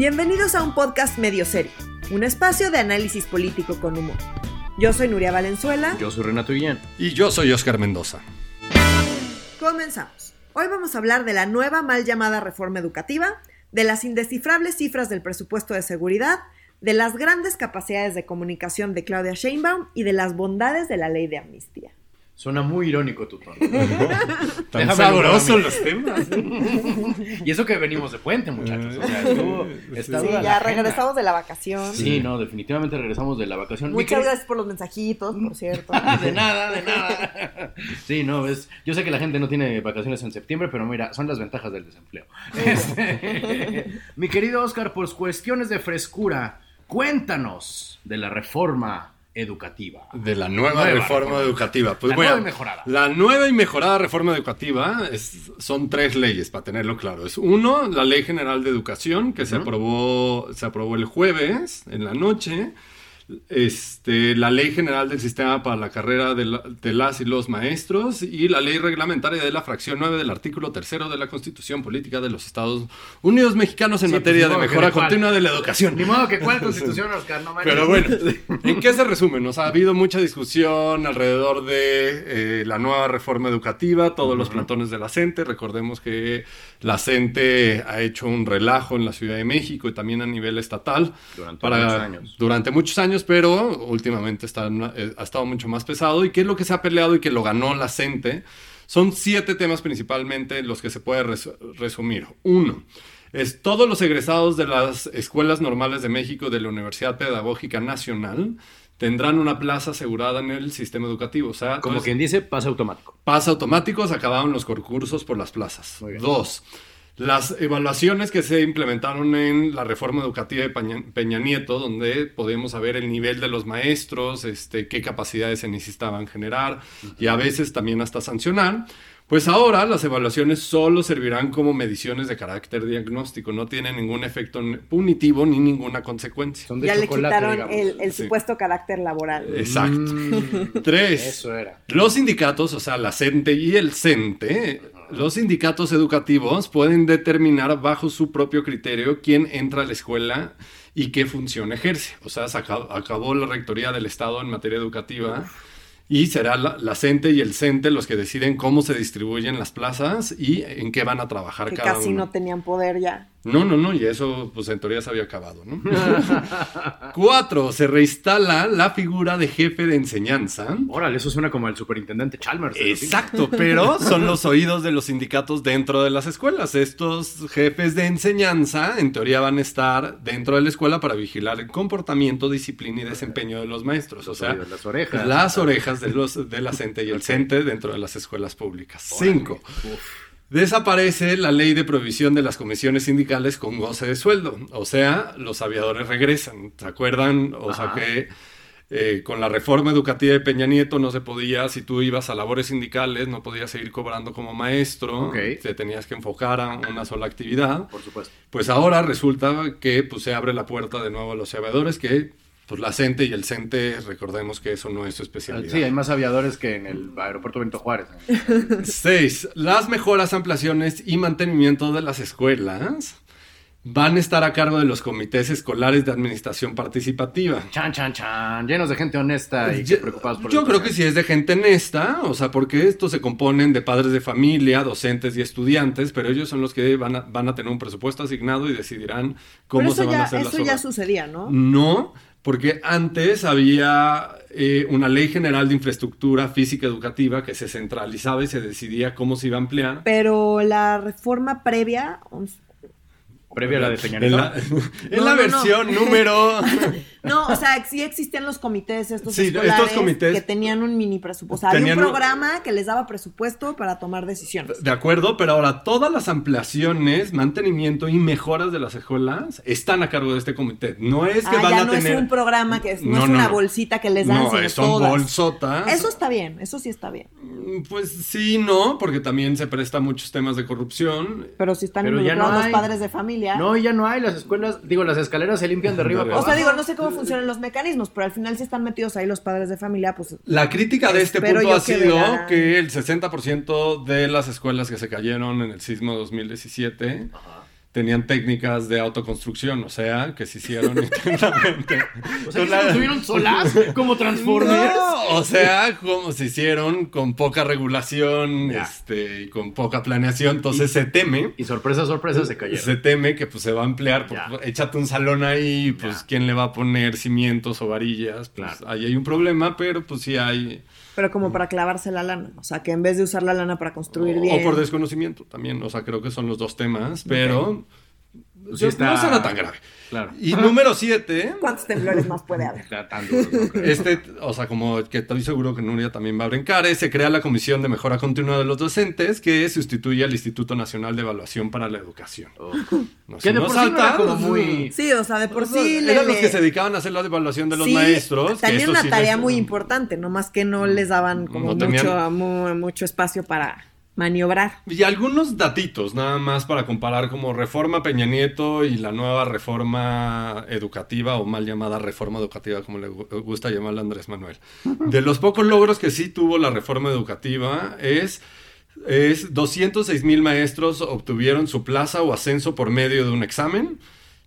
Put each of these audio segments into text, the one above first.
Bienvenidos a un podcast medio serio, un espacio de análisis político con humor. Yo soy Nuria Valenzuela. Yo soy Renato Guillén. Y yo soy Oscar Mendoza. Comenzamos. Hoy vamos a hablar de la nueva mal llamada reforma educativa, de las indescifrables cifras del presupuesto de seguridad, de las grandes capacidades de comunicación de Claudia Sheinbaum y de las bondades de la ley de amnistía. Suena muy irónico tu tono. Tan Déjame lograrme. los temas. y eso que venimos de puente, muchachos. O sea, estuvo- está Sí, ya agenda. regresamos de la vacación. Sí, no, definitivamente regresamos de la vacación. Muchas gracias por los mensajitos, por cierto. De nada, de nada. Sí, no, es, yo sé que la gente no tiene vacaciones en septiembre, pero mira, son las ventajas del desempleo. Este, mi querido Oscar, por cuestiones de frescura, cuéntanos de la reforma educativa. De la nueva, Nueva reforma reforma. educativa. Pues La bueno, nueva y mejorada. La nueva y mejorada reforma educativa es- son tres leyes, para tenerlo claro. Es uno, la Ley General de Educación, que se, aprobó, se aprobó el jueves en la noche. Este, la Ley General del Sistema para la Carrera de, la- de las y los Maestros y la Ley Reglamentaria de la Fracción 9 del artículo tercero de la Constitución Política de los Estados Unidos Mexicanos en Sí, materia pues, de mejora continua de la educación. Ni modo que cuál constitución, Oscar, no. Pero bueno, ¿en qué se resume? Nos ha habido mucha discusión alrededor de eh, la nueva reforma educativa, todos los plantones de la CENTE. Recordemos que la CENTE ha hecho un relajo en la Ciudad de México y también a nivel estatal. Durante muchos años. Durante muchos años, pero últimamente está, eh, ha estado mucho más pesado. ¿Y qué es lo que se ha peleado y que lo ganó la CENTE? Son siete temas principalmente en los que se puede res- resumir. Uno, es todos los egresados de las escuelas normales de México de la Universidad Pedagógica Nacional tendrán una plaza asegurada en el sistema educativo. O sea, Como entonces, quien dice, pasa automático. Pasa automático, se acabaron los concursos por las plazas. Dos, las evaluaciones que se implementaron en la reforma educativa de Peña, Peña Nieto, donde podemos saber el nivel de los maestros, este, qué capacidades se necesitaban generar y a veces también hasta sancionar. Pues ahora las evaluaciones solo servirán como mediciones de carácter diagnóstico, no tienen ningún efecto punitivo ni ninguna consecuencia. Son de Ya le quitaron el, Sí. supuesto carácter laboral. Exacto. Mm, Tres. Eso era. Los sindicatos, o sea, la CENTE y el CENTE, los sindicatos educativos pueden determinar bajo su propio criterio quién entra a la escuela y qué función ejerce. O sea, se acabó, acabó la rectoría del Estado en materia educativa y será la, la CENTE y el CENTE los que deciden cómo se distribuyen las plazas y en qué van a trabajar que cada casi uno. no tenían poder ya. No, no, no, y eso pues en teoría se había acabado, ¿no? Cuatro, se reinstala la figura de jefe de enseñanza. Órale, eso suena como el superintendente Chalmers. los Exacto, pero son los oídos de los sindicatos dentro de las escuelas. Estos jefes de enseñanza, en teoría, van a estar dentro de la escuela para vigilar el comportamiento, disciplina y desempeño de los maestros. O sea, oídos, las orejas. las orejas de, los, de la CENTE y el CENTE dentro de las escuelas públicas. Cinco. Desaparece la ley de prohibición de las comisiones sindicales con goce de sueldo. O sea, los aviadores regresan. ¿Se acuerdan? O sea que eh, con la reforma educativa de Peña Nieto no se podía, si tú ibas a labores sindicales, no podías seguir cobrando como maestro. Ok. Te tenías que enfocar a una sola actividad. Por supuesto. Pues ahora resulta que pues, se abre la puerta de nuevo a los aviadores que... Pues la CENTE y el CENTE, recordemos que eso no es su especialidad. Sí, hay más aviadores que en el aeropuerto Benito Juárez. 6. Las mejoras, ampliaciones y mantenimiento de las escuelas van a estar a cargo de los comités escolares de administración participativa. Chan, chan, chan. Llenos de gente honesta y Yo, preocupados por yo creo que sí es de gente honesta, o sea, porque estos se componen de padres de familia, docentes y estudiantes, pero ellos son los que van a, van a tener un presupuesto asignado y decidirán cómo Pero se eso van a ya, hacer las eso ya sucedía, ¿no? No, porque antes había eh, una ley general de infraestructura física educativa que se centralizaba y se decidía cómo se iba a ampliar. Pero la reforma previa, Previa a la de Peña En la, en No, la no, no. versión número... no, o sea, sí existían los comités estos Sí, escolares estos comités- que tenían un mini presupuesto. O sea, había un un- programa que les daba presupuesto para tomar decisiones. De acuerdo, pero ahora todas las ampliaciones, mantenimiento y mejoras de las escuelas están a cargo de este comité. No es que ah, van ya a no tener... es un programa que es, no, No, es una no. bolsita que les dan, No, sino son todas. bolsotas. Eso está bien, eso sí está bien. Mm, Pues sí, no, porque también se presta a muchos temas de corrupción. Pero si están Pero ya involucrados no los hay. padres de familia. No, ya no hay. Las escuelas, digo, las escaleras se limpian de arriba o sea, digo, no sé cómo funcionan los mecanismos, pero al final si están metidos ahí los padres de familia, pues La crítica de este punto ha que sido vean. que el 60% de las escuelas que se cayeron en el sismo 2017 tenían técnicas de autoconstrucción, o sea, que se hicieron internamente. O sea, que se construyeron solas como Transformers. No, o sea, como se hicieron con poca regulación, Ya. este, y con poca planeación, entonces se teme. Y sorpresa, sorpresa, se cayeron. Se teme que pues se va a emplear, pues, Ya. échate un salón ahí, pues Ya. quién le va a poner cimientos o varillas, pues Claro. ahí hay un problema, pero pues sí hay, Pero como para clavarse la lana. O sea, que en vez de usar la lana para construir o, bien. por desconocimiento también, o sea, creo que son los dos temas, pero sí yo- está- no será tan grave. Claro. Y número siete, ¿Cuántos temblores más puede haber? Está tan duro, no creo. Este, o sea, como que estoy seguro que Nuria también va a brincar, es, se crea la Comisión de Mejora Continua de los Docentes, que sustituye al Instituto Nacional de Evaluación para la Educación. Oh. No, Que si de no por sí no era salta, como pues, muy... Sí, o sea, de por o sea, sí. le- eran los le- que se dedicaban a hacer la evaluación de los Sí, maestros. que eso una sí tarea les- muy importante, nomás que no les daban como No mucho, mu- mucho espacio para maniobrar. Y algunos datitos, nada más para comparar como reforma Peña Nieto y la nueva reforma educativa o mal llamada reforma educativa, como le gu- gusta llamarla Andrés Manuel. De los pocos logros que sí tuvo la reforma educativa es, es 206 mil maestros obtuvieron su plaza o ascenso por medio de un examen,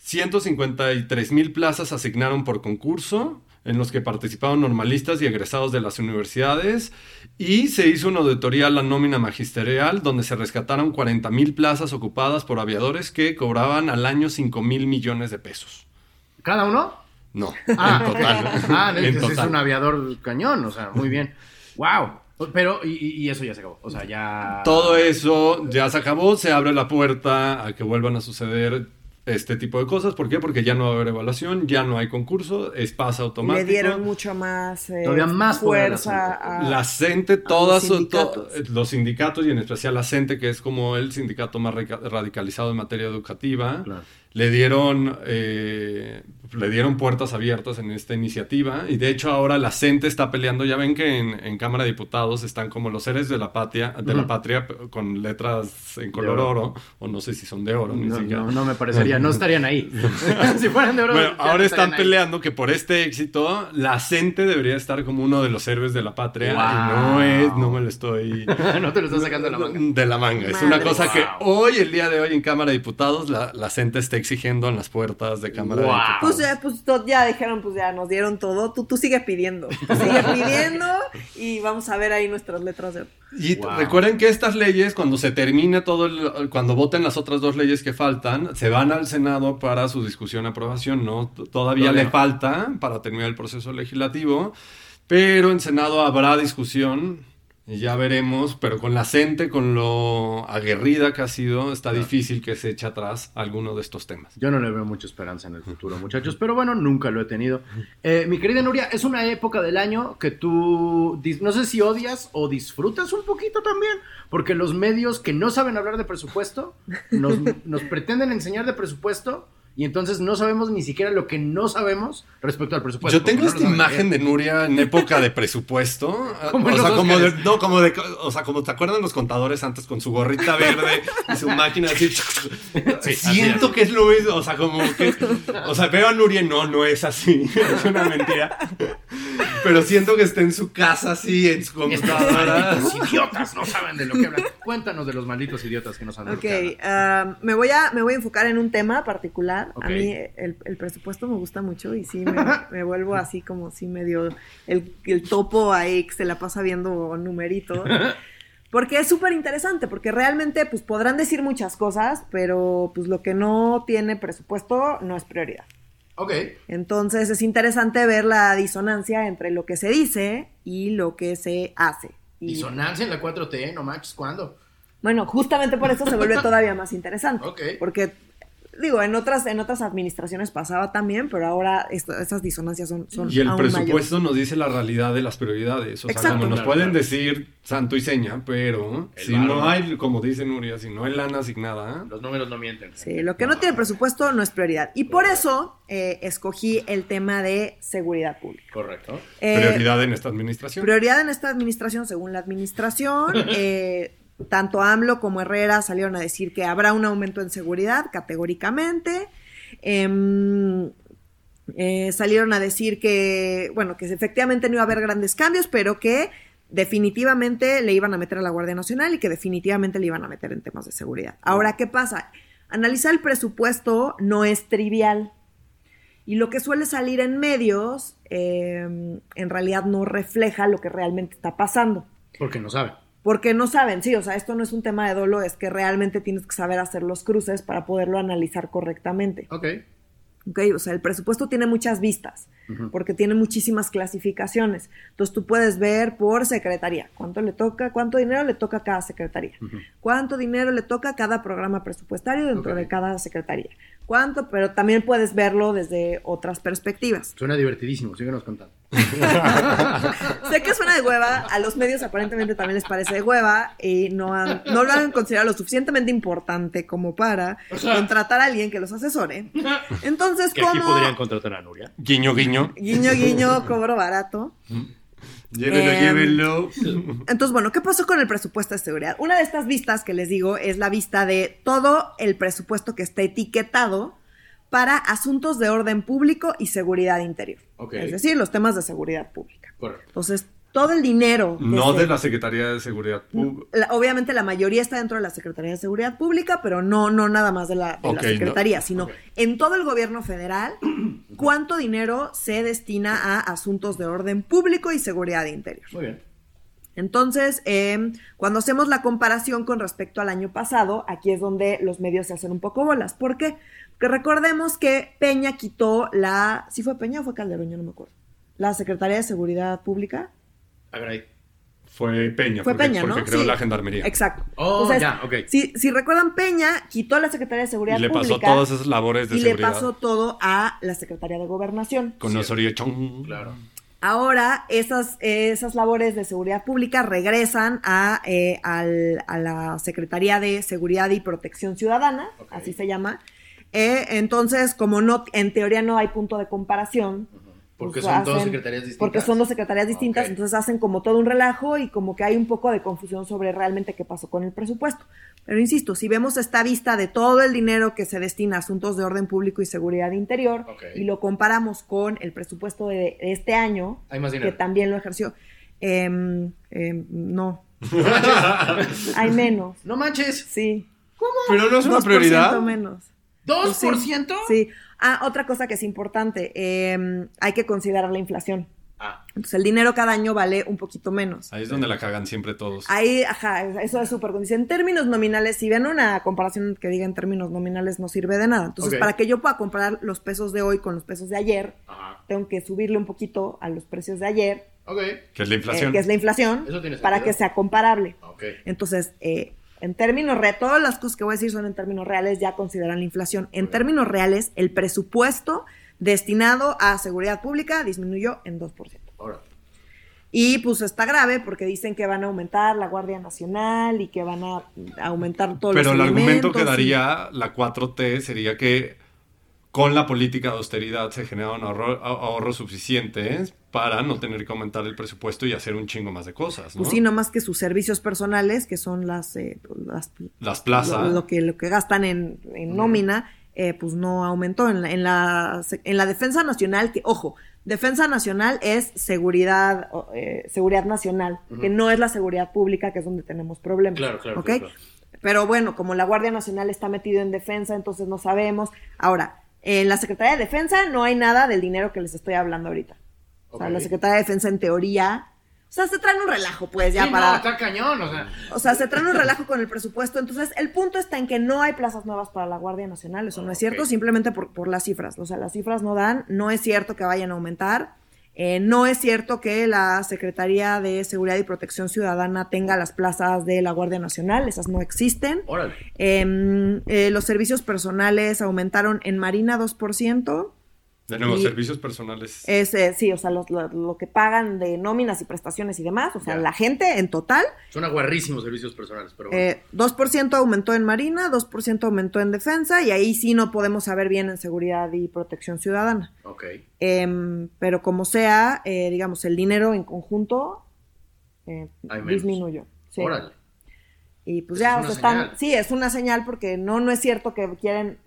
153 mil plazas asignaron por concurso, en los que participaron normalistas y egresados de las universidades, y se hizo una auditoría a la nómina magisterial, donde se rescataron 40 mil plazas ocupadas por aviadores que cobraban al año 5 mil millones de pesos. ¿Cada uno? No, Ah, en total. Ah, En es, un aviador cañón, o sea, muy bien. Wow. Pero, y eso ya se acabó. O sea, ya. Todo eso ya se acabó, se abre la puerta a que vuelvan a suceder este tipo de cosas. ¿Por qué? Porque ya no va a haber evaluación, ya no hay concurso, es pase automático. Le dieron mucho más eh, Todavía más fuerza a, La CENTE, todas los son- sindicatos. to- los sindicatos y en especial la CENTE, que es como el sindicato más radicalizado en materia educativa, Claro. le dieron eh, le dieron puertas abiertas en esta iniciativa y de hecho ahora la CENTE está peleando, ya ven que en, en Cámara de Diputados están como los seres de la patria, de la patria con letras en color oro. oro. o no sé si son de oro, ni No, siquiera. no, no me parecería, no estarían ahí. si fueran de oro. Bueno, ahora no están ahí. peleando que por este éxito la CENTE debería estar como uno de los héroes de la patria Wow. y no es, no me lo estoy no te lo estás sacando de la manga. de la manga. Es una cosa que hoy, el día de hoy, en Cámara de Diputados, la, la CENTE está exigiendo en las puertas de Cámara Wow. de Diputados. Pues ya, pues ya dijeron, pues ya nos dieron todo. Tú, tú sigue pidiendo. Tú sigue pidiendo y vamos a ver ahí nuestras letras de. Y Wow. recuerden que estas leyes, cuando se termine todo, el- cuando voten las otras dos leyes que faltan, se van al Senado para su discusión y aprobación, ¿no? Todavía le no. falta para terminar el proceso legislativo, pero en Senado habrá discusión ya veremos, pero con la CENTE, con lo aguerrida que ha sido, está Claro. difícil que se eche atrás alguno de estos temas. Yo no le veo mucha esperanza en el futuro, muchachos, pero bueno, nunca lo he tenido. Eh, mi querida Nuria, es una época del año que tú, no sé si odias o disfrutas un poquito también, porque los medios que no saben hablar de presupuesto nos, nos pretenden enseñar de presupuesto y entonces no sabemos ni siquiera lo que no sabemos respecto al presupuesto. Yo tengo no esta imagen de Nuria en época de presupuesto. Como o sea, los como de, no, como de, o sea, como te acuerdan los contadores antes con su gorrita verde y su máquina así. Siento que es lo mismo, o sea, como que, o sea, veo a Nuria y no, no es así, es una mentira. Pero siento que está en su casa así, en su computadora. malditos idiotas no saben de lo que hablan. Cuéntanos de los malditos idiotas que no saben de lo Ok, que hablan. ah, me, voy a, me voy a enfocar en un tema particular. A mí el, el presupuesto me gusta mucho y sí me, me vuelvo así como si medio el, el topo ahí que se la pasa viendo numeritos. Porque es súper interesante, porque realmente pues podrán decir muchas cosas, pero pues lo que no tiene presupuesto no es prioridad. Ok. Entonces es interesante ver la disonancia entre lo que se dice y lo que se hace. Y, Disonancia en la 4T, no manches, ¿cuándo? bueno, justamente por eso se vuelve todavía más interesante. Ok. Porque, digo, en otras, en otras administraciones pasaba también, pero ahora esto- esas disonancias son, son Y el aún presupuesto nos dice la realidad de las prioridades. O sea, Exacto. cuando nos Claro, pueden claro. decir santo y seña, pero El si no hay, como dice Nuria, si no hay lana asignada, Los números no mienten. Sí, lo que no tiene presupuesto no es prioridad. Y por eso eh, escogí el tema de seguridad pública. Correcto. Eh, prioridad en esta administración. Prioridad en esta administración, según la administración, eh, tanto AMLO como Herrera salieron a decir que habrá un aumento en seguridad categóricamente. Em, eh, salieron a decir que, bueno, que efectivamente no iba a haber grandes cambios, pero que definitivamente le iban a meter a la Guardia Nacional y que definitivamente le iban a meter en temas de seguridad. Ahora, ¿qué pasa? analizar el presupuesto no es trivial. Y lo que suele salir en medios eh, en realidad no refleja lo que realmente está pasando. Porque no saben. Porque no saben, sí, o sea, esto no es un tema de dolo, es que realmente tienes que saber hacer los cruces para poderlo analizar correctamente. Ok. ¿ok? O sea, el presupuesto tiene muchas vistas, porque tiene muchísimas clasificaciones. Entonces tú puedes ver por secretaría, cuánto le toca, cuánto dinero le toca a cada secretaría, cuánto dinero le toca a cada programa presupuestario dentro de cada secretaría. Cuánto, pero también puedes verlo desde otras perspectivas. Suena divertidísimo, síguenos contando. sé que suena de hueva, a los medios aparentemente también les parece de hueva y no, han- no lo han considerado lo suficientemente importante como para contratar a alguien que los asesore. Entonces, Que aquí ¿cómo? podrían contratar a Nuria. Guiño, guiño. Guiño, guiño, cobro barato. Llévelo, Em, llévelo. Entonces, bueno, ¿qué pasó con el presupuesto de seguridad? Una de estas vistas que les digo es la vista de todo el presupuesto que está etiquetado para asuntos de orden público y seguridad interior. Es decir, los temas de seguridad pública. Correcto. Entonces, todo el dinero... No se- de la Secretaría de Seguridad Pública. obviamente la mayoría está dentro de la Secretaría de Seguridad Pública, pero no, no nada más de la, de la Ok, no. Secretaría, sino en todo el gobierno federal, cuánto dinero se destina a asuntos de orden público y seguridad interior. Muy bien. Entonces, eh, cuando hacemos la comparación con respecto al año pasado, aquí es donde los medios se hacen un poco bolas. ¿Por qué? Recordemos que Peña quitó la... ¿Sí fue Peña o fue Calderón? Yo no me acuerdo. La Secretaría de Seguridad Pública. Agradezco. Fue Peña, Fue porque, Peña, ¿no? porque creó Sí. la gendarmería. Exacto. Oh, ya, ok. Si, si recuerdan, Peña quitó la Secretaría de Seguridad Y le pasó Pública todas esas labores de y le seguridad. pasó todo a la Secretaría de Gobernación. Con Sí. Osorio Chong. Claro. Ahora, esas, esas labores de seguridad pública regresan a, eh, al- a la Secretaría de Seguridad y Protección Ciudadana, así se llama. Eh, entonces, como no, en teoría no hay punto de comparación. Porque pues son dos secretarías distintas. Porque son dos secretarías distintas, entonces hacen como todo un relajo y como que hay un poco de confusión sobre realmente qué pasó con el presupuesto. Pero insisto, si vemos esta vista de todo el dinero que se destina a asuntos de orden público y seguridad interior y lo comparamos con el presupuesto de, de este año, Hay más que también lo ejerció, em, no, hay menos, No manches. sí. Pero no es una 2% prioridad. menos. ¿Dos Sí. por ciento? Sí. Ah, otra cosa que es importante, em, hay que considerar la inflación. Ah, Entonces el dinero cada año vale un poquito menos. Ahí es donde la cagan siempre todos. Ahí, ajá, eso es súper. Dice, en términos nominales, si ven una comparación que diga en términos nominales, no sirve de nada. Entonces, para que yo pueda comparar los pesos de hoy con los pesos de ayer, ajá. tengo que subirle un poquito a los precios de ayer, Ok. Que es la eh, inflación. que es la inflación, Eso tiene para que sea comparable. Ok. Entonces, eh, en términos reales, todas las cosas que voy a decir son en términos reales, ya consideran la inflación. En términos reales, el presupuesto destinado a seguridad pública disminuyó en 2%. Ahora. Y pues está grave porque dicen que van a aumentar la Guardia Nacional y que van a aumentar todos Pero los el argumento que y- daría la 4T sería que con la política de austeridad se generan ahorro- ahorros suficientes para no tener que aumentar el presupuesto y hacer un chingo más de cosas, ¿no? Pues sí, no más que sus servicios personales, que son las, eh, las Las plazas. lo, lo que, lo que gastan en, en nómina, eh, pues no aumentó. En la, en, la, en la defensa nacional, que, ojo, defensa nacional es seguridad, eh, seguridad nacional, que no es la seguridad pública, que es donde tenemos problemas. Claro, claro, ¿ok? claro. Pero bueno, como la Guardia Nacional está metido en defensa, entonces no sabemos. Ahora, en la Secretaría de Defensa no hay nada del dinero que les estoy hablando ahorita. O sea, la Secretaría de Defensa en teoría... O sea, se traen un relajo, pues, ya Sí, para... no, está cañón, o sea. O sea, se traen un relajo con el presupuesto. Entonces, el punto está en que no hay plazas nuevas para la Guardia Nacional. Eso no es Ok. cierto, simplemente por, por las cifras. O sea, las cifras no dan. No es cierto que vayan a aumentar. Eh, no es cierto que la Secretaría de Seguridad y Protección Ciudadana tenga las plazas de la Guardia Nacional. Esas no existen. Órale. Em, eh, los servicios personales aumentaron en Marina 2%. De nuevo, y- servicios personales. Es, eh, sí, o sea, los- lo, lo que pagan de nóminas y prestaciones y demás. O sea, Ya. la gente en total Son aguarrísimos servicios personales, pero bueno. Eh, 2% aumentó en Marina, 2% aumentó en Defensa y ahí sí no podemos saber bien en Seguridad y Protección Ciudadana. ok. Em, pero como sea, eh, digamos, el dinero en conjunto eh, disminuyó. Sí. Órale. Y pues Pues ya, es o sea, están, sí, es una señal porque no, no es cierto que quieren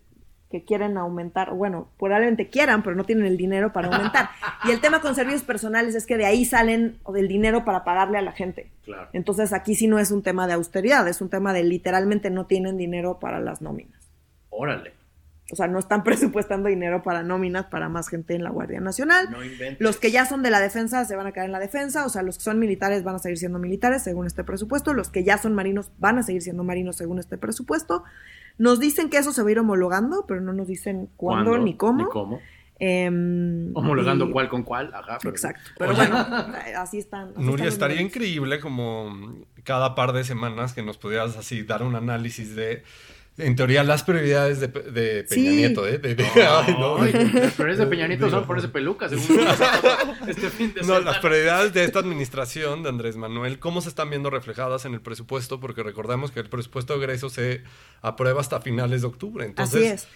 que quieren aumentar, bueno, probablemente quieran, pero no tienen el dinero para aumentar. y el tema con servicios personales es que de ahí salen o del dinero para pagarle a la gente. Claro. Entonces aquí sí no es un tema de austeridad, es un tema de literalmente no tienen dinero para las nóminas. Órale. O sea, no están presupuestando dinero para nóminas para más gente en la Guardia Nacional. No. Los que ya son de la defensa se van a quedar en la defensa, o sea, los que son militares van a seguir siendo militares según este presupuesto, los que ya son marinos van a seguir siendo marinos según este presupuesto. Nos dicen que eso se va a ir homologando, pero no nos dicen cuándo, ni cómo. Ni cómo. Em, Homologando y- cuál con cuál. Ajá. pero- Exacto. Pero Oye. bueno, así están. así Nuria, están estaría increíble como cada par de semanas que nos pudieras así dar un análisis de, en teoría, las prioridades de, de Peña Sí. Nieto, ¿eh? De- de- ay, no. Ay, las flores de Peña Nieto son ponerse pelucas, según este fin de No, las prioridades de esta administración de Andrés Manuel, ¿cómo se están viendo reflejadas en el presupuesto? Porque recordemos que el presupuesto de egreso se aprueba hasta finales de octubre. Entonces, Así es.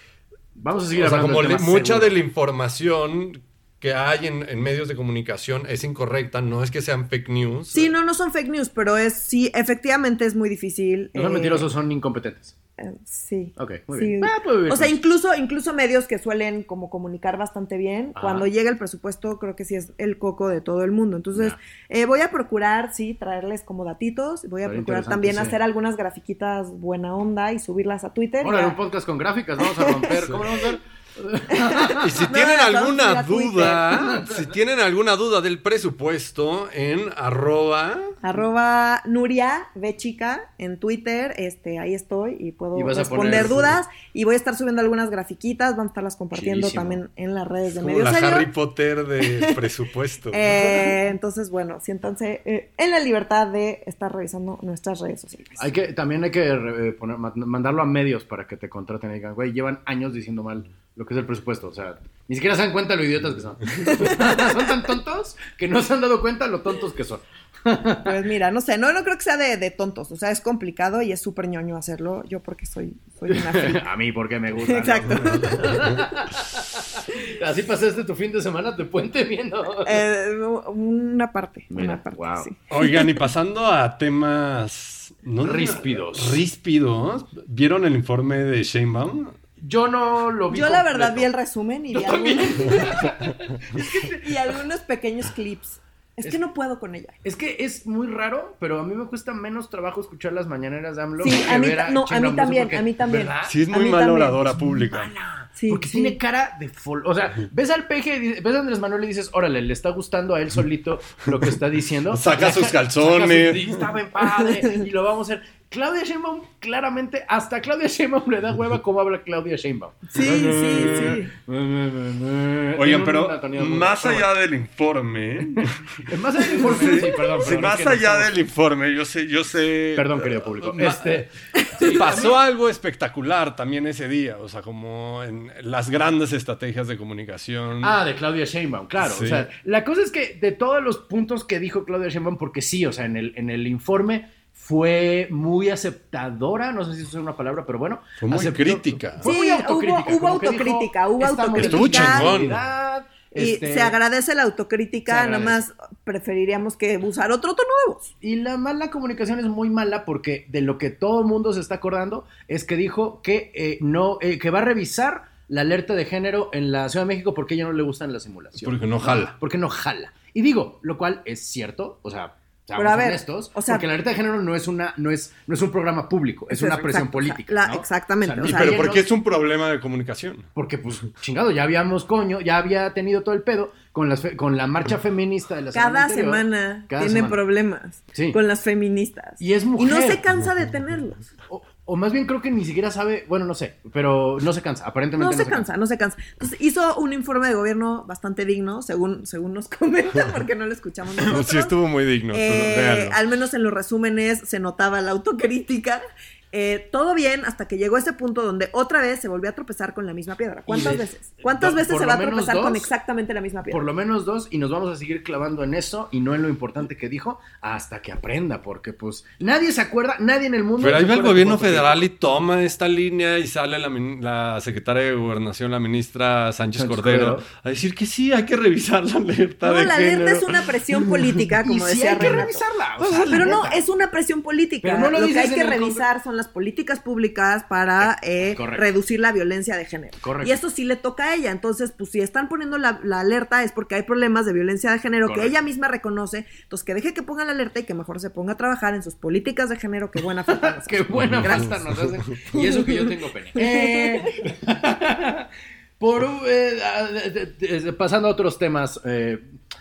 Vamos a seguir o sea, hablando como del le- tema mucha seguro. de la información que hay en, en medios de comunicación es incorrecta, no es que sean fake news. Sí, no, no son fake news, pero es, sí, efectivamente es muy difícil. No son eh, mentirosos, son incompetentes. Sí. Ok, muy Sí. bien. Ah, O sea, incluso, incluso medios que suelen como comunicar bastante bien, Ajá. cuando llega el presupuesto creo que sí es el coco de todo el mundo. Entonces, eh, voy a procurar, sí, traerles como datitos, voy a procurar también sí. hacer algunas grafiquitas buena onda y subirlas a Twitter. Órale, Ya- un podcast con gráficas, vamos a romper. ¿Cómo vamos a hacer? Y si tienen alguna duda, si tienen alguna duda del presupuesto, en arroba. Arroba Nuria B chica en Twitter, este, ahí estoy y puedo Y responder poner- dudas y voy a estar subiendo algunas grafiquitas, vamos a estarlas compartiendo también en las redes de Como Medio la Serio. Harry Potter de presupuesto. Eh, entonces, bueno, siéntanse eh, en la libertad de estar revisando nuestras redes sociales. Hay que, también hay que eh, poner, ma- mandarlo a medios para que te contraten y digan, güey, llevan años diciendo mal lo que es el presupuesto. O sea, ni siquiera se dan cuenta lo idiotas que son. son tan tontos que no se han dado cuenta lo tontos que son. Pues mira, no sé, no, no creo que sea de, de tontos, o sea, es complicado y es súper ñoño hacerlo, yo porque soy, soy una freak. a mí porque me gusta. ¿no? Exacto. Así pasaste tu fin de semana de puente viendo. Eh, una parte, Mira, una parte, wow. sí. Oigan, y pasando a temas. ¿no? Ríspidos. Ríspidos. ¿Vieron el informe de Sheinbaum? Yo no lo vi. Yo la verdad vi el resumen y vi algunos, y algunos pequeños clips. Es que no puedo con ella. Es que es muy raro, pero a mí me cuesta menos trabajo escuchar las mañaneras de AMLO. Sí, que a mí ver no, a también, por qué. a mí también. ¿Verdad? Sí, es muy mal también. oradora pública. mala, Sí, porque sí. tiene cara de fol... O sea, ves al peje, ves a Andrés Manuel y dices, órale, le está gustando a él solito lo que está diciendo. Saca sus Saca calzones. sus- y está bien padre, y lo vamos a hacer. Claudia Sheinbaum, claramente, hasta Claudia Sheinbaum le da hueva como habla Claudia Sheinbaum. Sí, sí, sí. Oigan, pero más allá del informe. Más allá del informe, sí, perdón. Sí, más allá del informe, yo sé, yo sé. Perdón, querido público. Este, Pasó algo espectacular también ese día, o sea, como en las grandes estrategias de comunicación. Ah, de Claudia Sheinbaum, claro. Sí. O sea, la cosa es que de todos los puntos que dijo Claudia Sheinbaum, porque sí, o sea, en el, en el informe fue muy aceptadora, no sé si eso es una palabra, pero bueno. Fue muy aceptó- crítica. Fue Sí, muy hubo- autocrítica. hubo que dijo, autocrítica, hubo "Estamos autocrítica. Estuvo chingón. unidad, Y este, se agradece la autocrítica, agradece. nada más preferiríamos que usar otro tono voz. Y la mala comunicación es muy mala porque de lo que todo el mundo se está acordando es que dijo que eh, no, eh, que va a revisar la alerta de género en la Ciudad de México porque a ella no le gustan las simulaciones. Porque no jala. Porque no jala. Y digo, lo cual es cierto, o sea, seamos Pero a ver, honestos, o sea- porque la alerta de género no es una, no es, no es un programa público, es una es, presión exacto, o sea, política. la- ¿no? exactamente, O o sea, sea, Pero porque no- es un problema de comunicación. Porque, pues, chingado, ya habíamos coño, ya había tenido todo el pedo con, las fe- con la marcha feminista de la Cada anterior. semana Cada tiene semana. problemas Sí. con las feministas. Y es Y no mujer. se cansa de tenerlos. O, o más bien creo que ni siquiera sabe, bueno, no sé, pero no se cansa, aparentemente No se cansa, no se cansa. Entonces hizo un informe de gobierno bastante digno, según, según nos comentan, porque no lo escuchamos nosotros. Sí, estuvo muy digno. Eh, al menos en los resúmenes se notaba la autocrítica. Eh, todo bien hasta que llegó ese punto donde otra vez se volvió a tropezar con la misma piedra. ¿Cuántas de- veces? ¿Cuántas veces se va a tropezar con exactamente la misma piedra? Por lo menos dos, y nos vamos a seguir clavando en eso y no en lo importante que dijo hasta que aprenda, porque pues nadie se acuerda, nadie en el mundo. Pero ahí va el gobierno federal y toma esta línea y sale la, secretaria de Gobernación, la ministra Sánchez, Sánchez Cordero, Cordero. a decir que sí, hay que revisar la alerta No, de la género. alerta es una presión política, como y sí decía hay que revisarla. o sea, pero no, es una presión política. Pero no lo lo que hay que revisar son las políticas públicas para eh, Correcto. reducir la violencia de género. Correcto. Y eso sí le toca a ella. Entonces, pues si están poniendo la, la alerta es porque hay problemas de violencia de género Correcto. que ella misma reconoce. Entonces, que deje que ponga la alerta y que mejor se ponga a trabajar en sus políticas de género. Qué buena falta nos Qué buena Gracias. falta nos hacen. Y eso que yo tengo pene. Eh, Por, eh, eh, eh, pasando a otros temas, eh,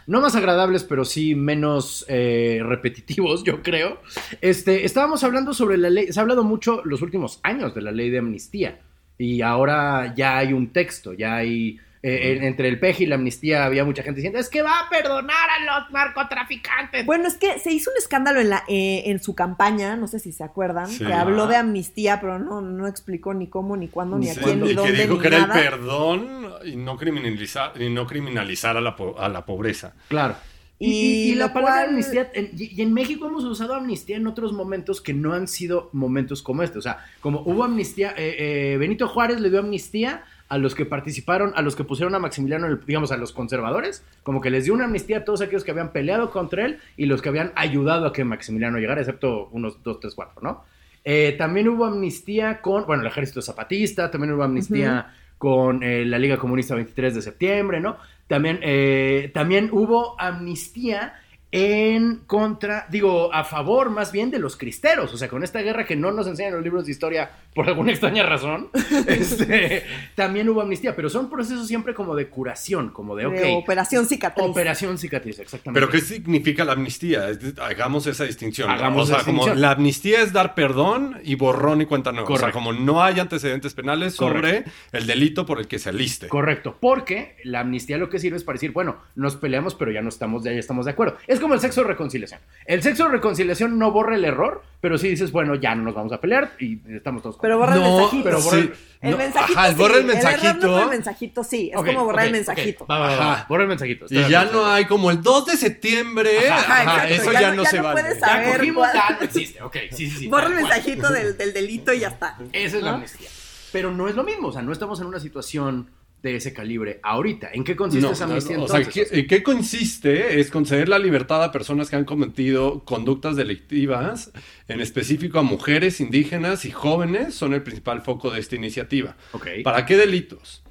no más agradables, pero sí menos eh, repetitivos, yo creo. Este, estábamos hablando sobre la ley, se ha hablado mucho los últimos años de la ley de amnistía. Y ahora ya hay un texto, ya hay eh, en- entre el peje y la amnistía había mucha gente diciendo, es que va a perdonar a los narcotraficantes. Bueno, es que se hizo un escándalo en, la, eh, en su campaña, no sé si se acuerdan, Sí. que habló de amnistía, pero no, no explicó ni cómo, ni cuándo, ni a quién, ni y dónde, que dijo ni que era el nada. perdón y no criminalizar, y no criminalizar a, la, po- a la pobreza. Claro. Y, Y y- y la palabra cual- amnistía, en- y, y en México hemos usado amnistía en otros momentos que no han sido momentos como este. O sea, como hubo amnistía, eh, eh, Benito Juárez le dio amnistía a los que participaron, a los que pusieron a Maximiliano, el- digamos, a los conservadores, como que les dio una amnistía a todos aquellos que habían peleado contra él y los que habían ayudado a que Maximiliano llegara, excepto unos dos, tres, cuatro, ¿no? Eh, también hubo amnistía con, bueno, el ejército zapatista, también hubo amnistía con eh, la Liga Comunista 23 de septiembre, ¿no? También, eh, también hubo amnistía en contra, digo, a favor más bien de los cristeros, o sea, con esta guerra que no nos enseñan los libros de historia por alguna extraña razón, este, también hubo amnistía, pero son procesos siempre como de curación, como de, ok, de operación cicatriz. operación cicatriz, exactamente. Pero ¿qué significa la amnistía? Hagamos esa distinción. Hagamos o sea, esa como distinción. la amnistía es dar perdón y borrón y cuenta nueva. O sea, como no hay antecedentes penales sobre Correcto. el delito por el que se aliste. Correcto, porque la amnistía lo que sirve es para decir, bueno, nos peleamos, pero ya no estamos, ya estamos de acuerdo. Es como el sexo de reconciliación. El sexo de reconciliación no borra el error, pero sí dices, bueno, ya no nos vamos a pelear y estamos todos. Pero borra el mensajito. pero borra el- El no, mensajito. ajá, borra el mensajito. error no fue el mensajito, sí. Es como borrar el mensajito. ok, va, va, va, va. Ajá. Borra el mensajito. Y ya no hay como el 2 de septiembre. Ajá, eso ya ya, no- ya se no vale. puedes Ya saber cogimos, cuál- ya no existe. Ok, sí, sí, sí. Borra el mensajito del, del delito y ya está. Esa es la amnistía. Pero no es lo mismo, o sea, no estamos en una situación de ese calibre ahorita. ¿En qué consiste No, esa no, amnistía no, o sea, entonces? ¿qué, en qué consiste? Es conceder la libertad a personas que han cometido conductas delictivas, en específico a mujeres, indígenas y jóvenes, son el principal foco de esta iniciativa. Ok. ¿Para qué delitos?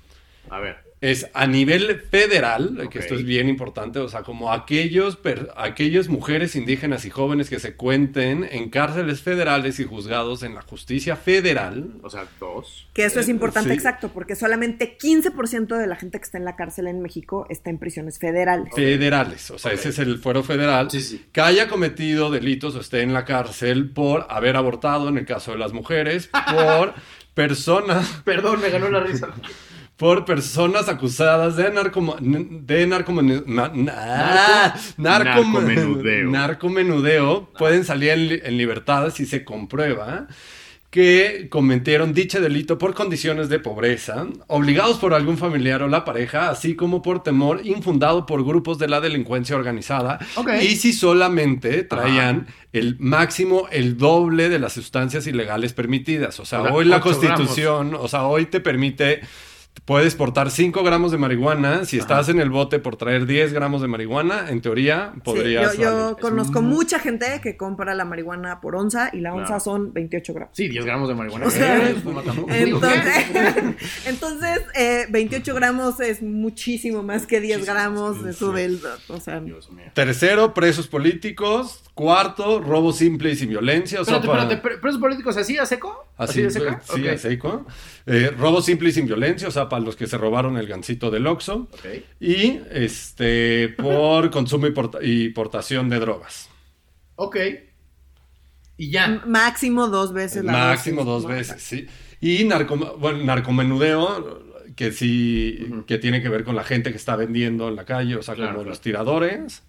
A ver. Es a nivel federal, que esto es bien importante, o sea, como aquellos, per- aquellas mujeres indígenas y jóvenes que se cuenten en cárceles federales y juzgados en la justicia federal. O sea, dos. Que eso es Eh, importante, sí. exacto, porque solamente 15% de la gente que está en la cárcel en México está en prisiones federales. Federales, o sea, ese es el fuero federal. Sí, sí. Que haya cometido delitos o esté en la cárcel por haber abortado, en el caso de las mujeres, por personas, Perdón, me ganó la risa. por personas acusadas de narco de na- na- narco- Narcomenudeo. narcomenudeo, pueden salir en, li- en libertad si se comprueba que cometieron dicho delito por condiciones de pobreza, obligados por algún familiar o la pareja, así como por temor infundado por grupos de la delincuencia organizada, Ok. y si solamente traían el máximo, el doble de las sustancias ilegales permitidas. O sea, O sea, hoy la gramos. constitución, o sea, hoy te permite... Puedes portar 5 gramos de marihuana. Si estás en el bote por traer 10 gramos de marihuana, en teoría Sí, podrías. yo yo conozco muy- mucha gente que compra la marihuana por onza y la onza Claro. son 28 gramos. Sí, 10 gramos de marihuana. Entonces, entonces eh, 28 gramos es muchísimo más que 10 Muchísimo, gramos de su sí. del, o sea. Tercero, presos políticos. Cuarto, robo simple y sin violencia. O sea, Espérate, para- espérate, ¿pre- ¿presos políticos así a seco? Así, de seca? Sí, Ok. a seco. Eh, robo simple y sin violencia, o sea, para los que se robaron el gancito del Oxxo. Y este por consumo y, porta- y portación de drogas. Ok. Y ya. máximo dos veces la Máximo dosis. dos veces, sí. Y narco, bueno, narcomenudeo, que sí, que tiene que ver con la gente que está vendiendo en la calle, o sea, Claro, como claro. los tiradores,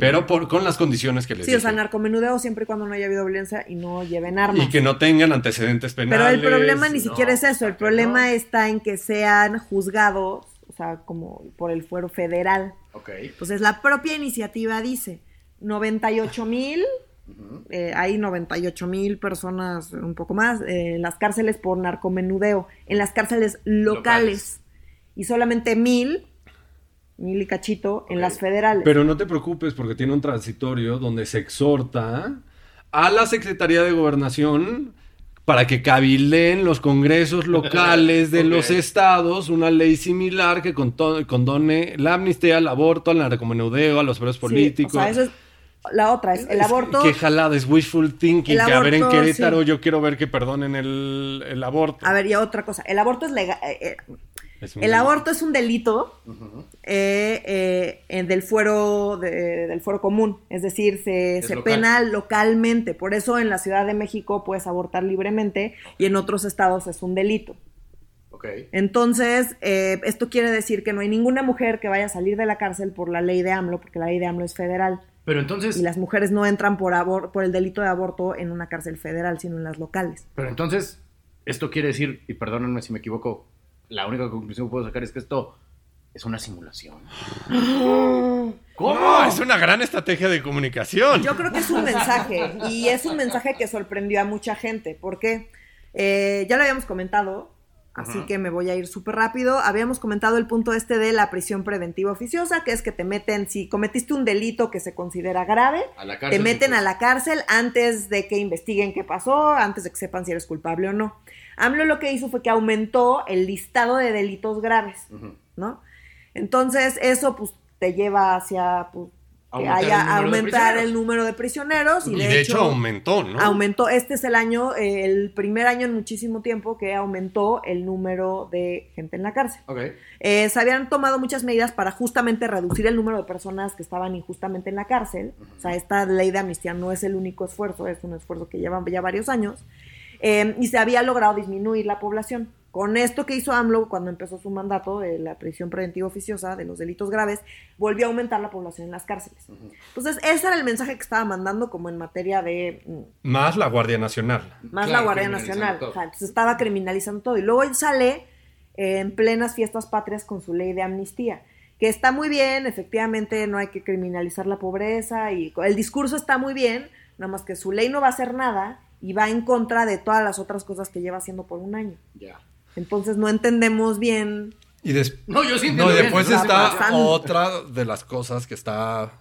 pero por, con las condiciones que les Sí, o sea, narcomenudeo siempre y cuando no haya habido violencia y no lleven armas. Y que no tengan antecedentes Pero penales. el problema ni no, siquiera es eso, el problema no. está en que sean juzgados, o sea, como por el fuero federal. Ok. Entonces, la propia iniciativa dice 98 mil, Ujú. eh, hay 98 mil personas, un poco más, eh, en las cárceles por narcomenudeo, en las cárceles locales, Locales. y solamente mil, mil y cachito, en las federales. Pero no te preocupes porque tiene un transitorio donde se exhorta a la Secretaría de Gobernación para que cabileen los congresos locales de los estados una ley similar que condone la amnistía, el aborto, al narcomenudeo, a los presos Sí, políticos. o sea, eso es la otra, es el Es- aborto. Qué jalada, es wishful thinking. El que a ver en aborto, Querétaro sí. yo quiero ver que perdonen el, el aborto. A ver, y otra cosa, el aborto es legal. eh, eh, El delito. aborto es un delito eh, eh, eh, del, fuero de- del fuero común, es decir, se, Es se local. pena localmente. Por eso en la Ciudad de México puedes abortar libremente y en otros estados es un delito. Ok. Entonces, eh, esto quiere decir que no hay ninguna mujer que vaya a salir de la cárcel por la ley de AMLO, porque la ley de AMLO es federal. Pero entonces, Y las mujeres no entran por, abor- por el delito de aborto en una cárcel federal, sino en las locales. pero entonces, esto quiere decir, y perdónenme si me equivoco, la única conclusión que puedo sacar es que esto es una simulación. ¿Cómo? No, es una gran estrategia de comunicación. Yo creo que es un mensaje y es un mensaje que sorprendió a mucha gente porque eh, ya lo habíamos comentado, así que me voy a ir súper rápido. Habíamos comentado el punto este de la prisión preventiva oficiosa, que es que te meten, si cometiste un delito que se considera grave, te meten pues. a la cárcel antes de que investiguen qué pasó, antes de que sepan si eres culpable o no. AMLO lo que hizo fue que aumentó el listado de delitos graves. ¿no? Entonces, eso pues te lleva hacia pues, que Aumentar el haya número de aumentar prisioneros. el número de prisioneros y, Y de hecho aumentó, ¿no? aumentó, este es el año, eh, el primer año en muchísimo tiempo que aumentó el número de gente en la cárcel. Eh, se habían tomado muchas medidas para justamente reducir el número de personas que estaban injustamente en la cárcel. O sea, esta ley de amnistía no es el único esfuerzo, es un esfuerzo que llevan ya varios años. Eh, y se había logrado disminuir la población. Con esto que hizo AMLO cuando empezó su mandato de la prisión preventiva oficiosa de los delitos graves, volvió a aumentar la población en las cárceles. Entonces, ese era el mensaje que estaba mandando como en materia de mm, Más la Guardia Nacional. más Claro, la Guardia Nacional. entonces estaba criminalizando todo. Y luego sale eh, en plenas fiestas patrias con su ley de amnistía, que está muy bien, efectivamente no hay que criminalizar la pobreza y el discurso está muy bien, nada más que su ley no va a hacer nada y va en contra de todas las otras cosas que lleva haciendo por un año. Ya. Entonces no entendemos bien. Y des- No, yo sí No, y después está está pasando. otra de las cosas que está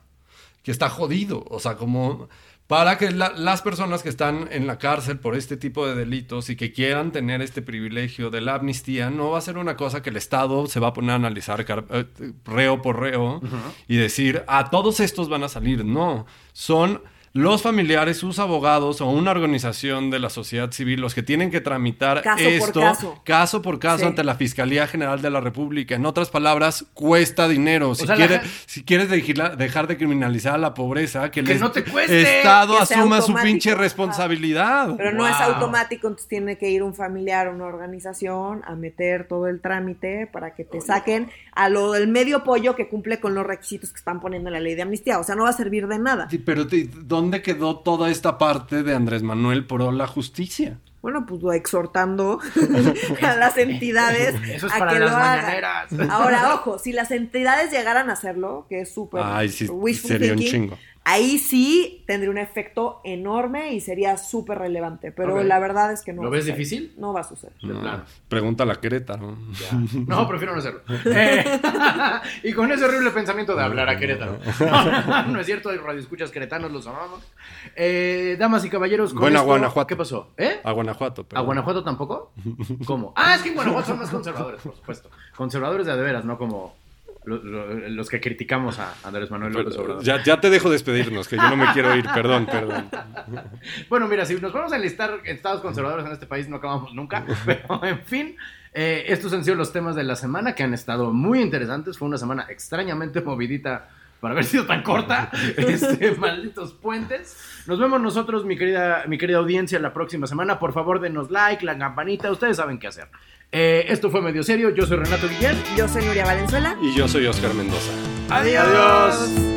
que está jodido, o sea, como para que la- las personas que están en la cárcel por este tipo de delitos y que quieran tener este privilegio de la amnistía, no va a ser una cosa que el Estado se va a poner a analizar eh, reo por reo y decir, a todos estos van a salir. No, son los familiares, sus abogados o una organización de la sociedad civil los que tienen que tramitar Caso por esto caso. caso por caso Sí. ante la Fiscalía General de la República. En otras palabras, cuesta dinero. Si, sea, quiere- si quieres dejar, dejar de criminalizar la pobreza, que, Que el no te cueste, Estado asuma su pinche responsabilidad. Pero no es automático, entonces tiene que ir un familiar o una organización a meter todo el trámite para que te saquen a lo del medio pollo que cumple con los requisitos que están poniendo en la ley de amnistía. O sea, no va a servir de nada. Sí, Pero te- ¿dónde quedó toda esta parte de Andrés Manuel por la justicia? Bueno, pues lo exhortando a las entidades Eso es a para que las lo hagan. mañaneras. Ahora, ojo, si las entidades llegaran a hacerlo, que es súper Ay, sí, wishful sería un chingo. Ahí sí tendría un efecto enorme y sería súper relevante. Pero la verdad es que no. ¿Lo ves suceder. difícil? No va a suceder. De plano. Pregúntale a Querétaro. Ya. No, prefiero no hacerlo. Eh, y con ese horrible pensamiento de hablar a Querétaro. No, es cierto, hay radioescuchas queretanos, los amamos. Eh, damas y caballeros, con Buena esto, Guanajuato. ¿Qué pasó? ¿Eh? A Guanajuato. pero- ¿A Guanajuato tampoco? ¿Cómo? Ah, es que en Guanajuato son más conservadores, por supuesto. Conservadores de veras, no como lo- lo- los que criticamos a Andrés Manuel López Obrador. ya, ya te dejo despedirnos, que yo no me quiero ir. Perdón, perdón. Bueno, mira, si nos vamos a enlistar estados conservadores en este país, no acabamos nunca. Pero, en fin, eh, estos han sido los temas de la semana que han estado muy interesantes. Fue una semana extrañamente movidita para haber sido tan corta. Este, malditos puentes. Nos vemos nosotros, mi querida, mi querida audiencia, la próxima semana. Por favor, denos like, la campanita. Ustedes saben qué hacer. Eh, esto fue Medio Serio. Yo soy Renato Guillén. Yo soy Nuria Valenzuela. Y yo soy Oscar Mendoza. Adiós.